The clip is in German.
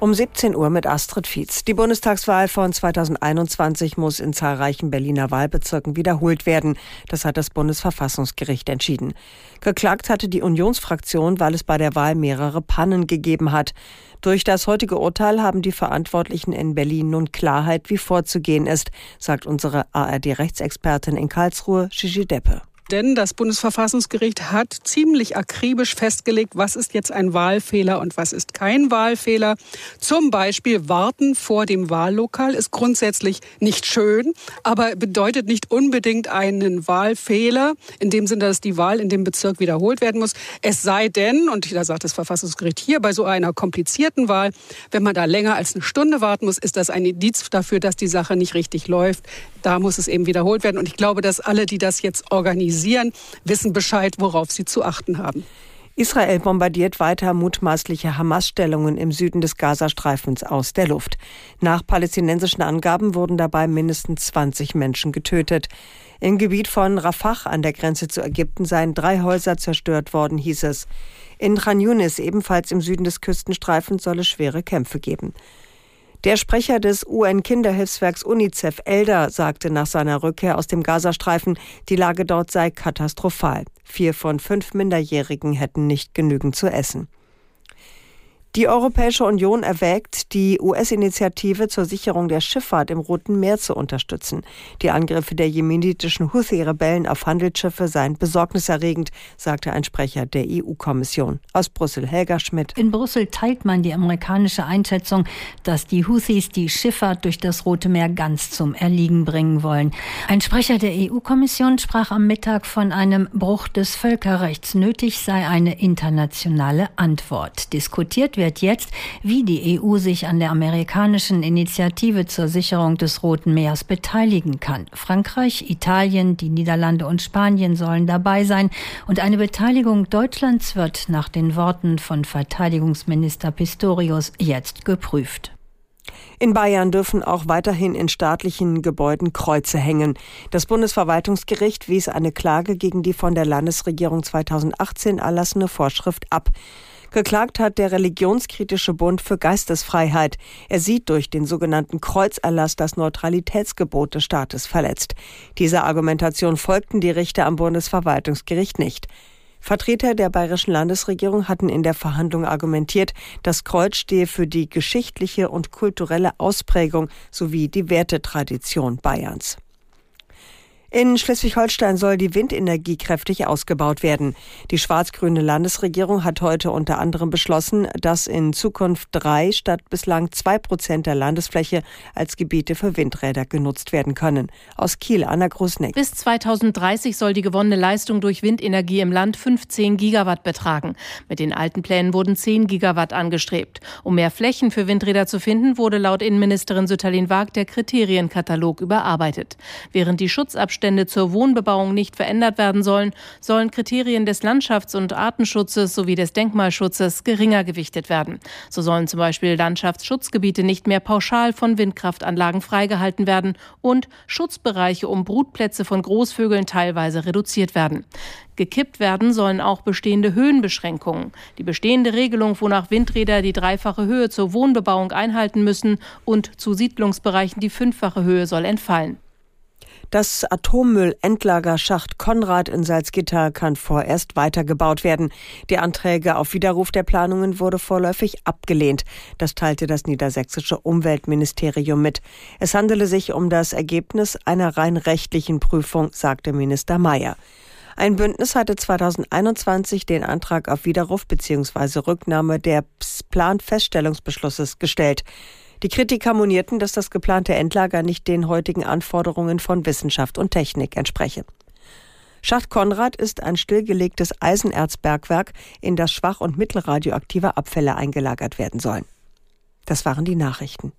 Um 17 Uhr mit Astrid Fietz. Die Bundestagswahl von 2021 muss in zahlreichen Berliner Wahlbezirken wiederholt werden. Das hat das Bundesverfassungsgericht entschieden. Geklagt hatte die Unionsfraktion, weil es bei der Wahl mehrere Pannen gegeben hat. Durch das heutige Urteil haben die Verantwortlichen in Berlin nun Klarheit, wie vorzugehen ist, sagt unsere ARD-Rechtsexpertin in Karlsruhe, Gigi Deppe. Denn das Bundesverfassungsgericht hat ziemlich akribisch festgelegt, was ist jetzt ein Wahlfehler und was ist kein Wahlfehler. Zum Beispiel Warten vor dem Wahllokal ist grundsätzlich nicht schön, aber bedeutet nicht unbedingt einen Wahlfehler, in dem Sinne, dass die Wahl in dem Bezirk wiederholt werden muss. Es sei denn, und da sagt das Verfassungsgericht hier, bei so einer komplizierten Wahl, wenn man da länger als eine Stunde warten muss, ist das ein Indiz dafür, dass die Sache nicht richtig läuft. Da muss es eben wiederholt werden. Und ich glaube, dass alle, die das jetzt organisieren, kritisieren, wissen Bescheid, worauf sie zu achten haben. Israel bombardiert weiter mutmaßliche Hamas-Stellungen im Süden des Gazastreifens aus der Luft. Nach palästinensischen Angaben wurden dabei mindestens 20 Menschen getötet. Im Gebiet von Rafah an der Grenze zu Ägypten seien drei Häuser zerstört worden, hieß es. In Khan Yunis, ebenfalls im Süden des Küstenstreifens, soll es schwere Kämpfe geben. Der Sprecher des UN-Kinderhilfswerks UNICEF, Elder, sagte nach seiner Rückkehr aus dem Gazastreifen, die Lage dort sei katastrophal. Vier von fünf Minderjährigen hätten nicht genügend zu essen. Die Europäische Union erwägt, die US-Initiative zur Sicherung der Schifffahrt im Roten Meer zu unterstützen. Die Angriffe der jemenitischen Houthi-Rebellen auf Handelsschiffe seien besorgniserregend, sagte ein Sprecher der EU-Kommission. Aus Brüssel, Helga Schmidt. In Brüssel teilt man die amerikanische Einschätzung, dass die Houthis die Schifffahrt durch das Rote Meer ganz zum Erliegen bringen wollen. Ein Sprecher der EU-Kommission sprach am Mittag von einem Bruch des Völkerrechts. Nötig sei eine internationale Antwort. Diskutiert wird jetzt, wie die EU sich an der amerikanischen Initiative zur Sicherung des Roten Meers beteiligen kann. Frankreich, Italien, die Niederlande und Spanien sollen dabei sein und eine Beteiligung Deutschlands wird nach den Worten von Verteidigungsminister Pistorius jetzt geprüft. In Bayern dürfen auch weiterhin in staatlichen Gebäuden Kreuze hängen. Das Bundesverwaltungsgericht wies eine Klage gegen die von der Landesregierung 2018 erlassene Vorschrift ab. Geklagt hat der religionskritische Bund für Geistesfreiheit. Er sieht durch den sogenannten Kreuzerlass das Neutralitätsgebot des Staates verletzt. Dieser Argumentation folgten die Richter am Bundesverwaltungsgericht nicht. Vertreter der bayerischen Landesregierung hatten in der Verhandlung argumentiert, das Kreuz stehe für die geschichtliche und kulturelle Ausprägung sowie die Wertetradition Bayerns. In Schleswig-Holstein soll die Windenergie kräftig ausgebaut werden. Die schwarz-grüne Landesregierung hat heute unter anderem beschlossen, dass in Zukunft drei statt bislang zwei Prozent der Landesfläche als Gebiete für Windräder genutzt werden können. Aus Kiel, Anna Grusnick. Bis 2030 soll die gewonnene Leistung durch Windenergie im Land 15 Gigawatt betragen. Mit den alten Plänen wurden 10 Gigawatt angestrebt. Um mehr Flächen für Windräder zu finden, wurde laut Innenministerin Sütterlin Waag der Kriterienkatalog überarbeitet. Während die Schutzabstände Abstände zur Wohnbebauung nicht verändert werden sollen, sollen Kriterien des Landschafts- und Artenschutzes sowie des Denkmalschutzes geringer gewichtet werden. So sollen zum Beispiel Landschaftsschutzgebiete nicht mehr pauschal von Windkraftanlagen freigehalten werden und Schutzbereiche um Brutplätze von Großvögeln teilweise reduziert werden. Gekippt werden sollen auch bestehende Höhenbeschränkungen. Die bestehende Regelung, wonach Windräder die dreifache Höhe zur Wohnbebauung einhalten müssen und zu Siedlungsbereichen die fünffache Höhe soll entfallen. Das Atommüllendlager Schacht Konrad in Salzgitter kann vorerst weitergebaut werden. Die Anträge auf Widerruf der Planungen wurde vorläufig abgelehnt. Das teilte das niedersächsische Umweltministerium mit. Es handele sich um das Ergebnis einer rein rechtlichen Prüfung, sagte Minister Mayer. Ein Bündnis hatte 2021 den Antrag auf Widerruf bzw. Rücknahme des Planfeststellungsbeschlusses gestellt. Die Kritiker monierten, dass das geplante Endlager nicht den heutigen Anforderungen von Wissenschaft und Technik entspreche. Schacht Konrad ist ein stillgelegtes Eisenerzbergwerk, in das schwach und mittelradioaktive Abfälle eingelagert werden sollen. Das waren die Nachrichten.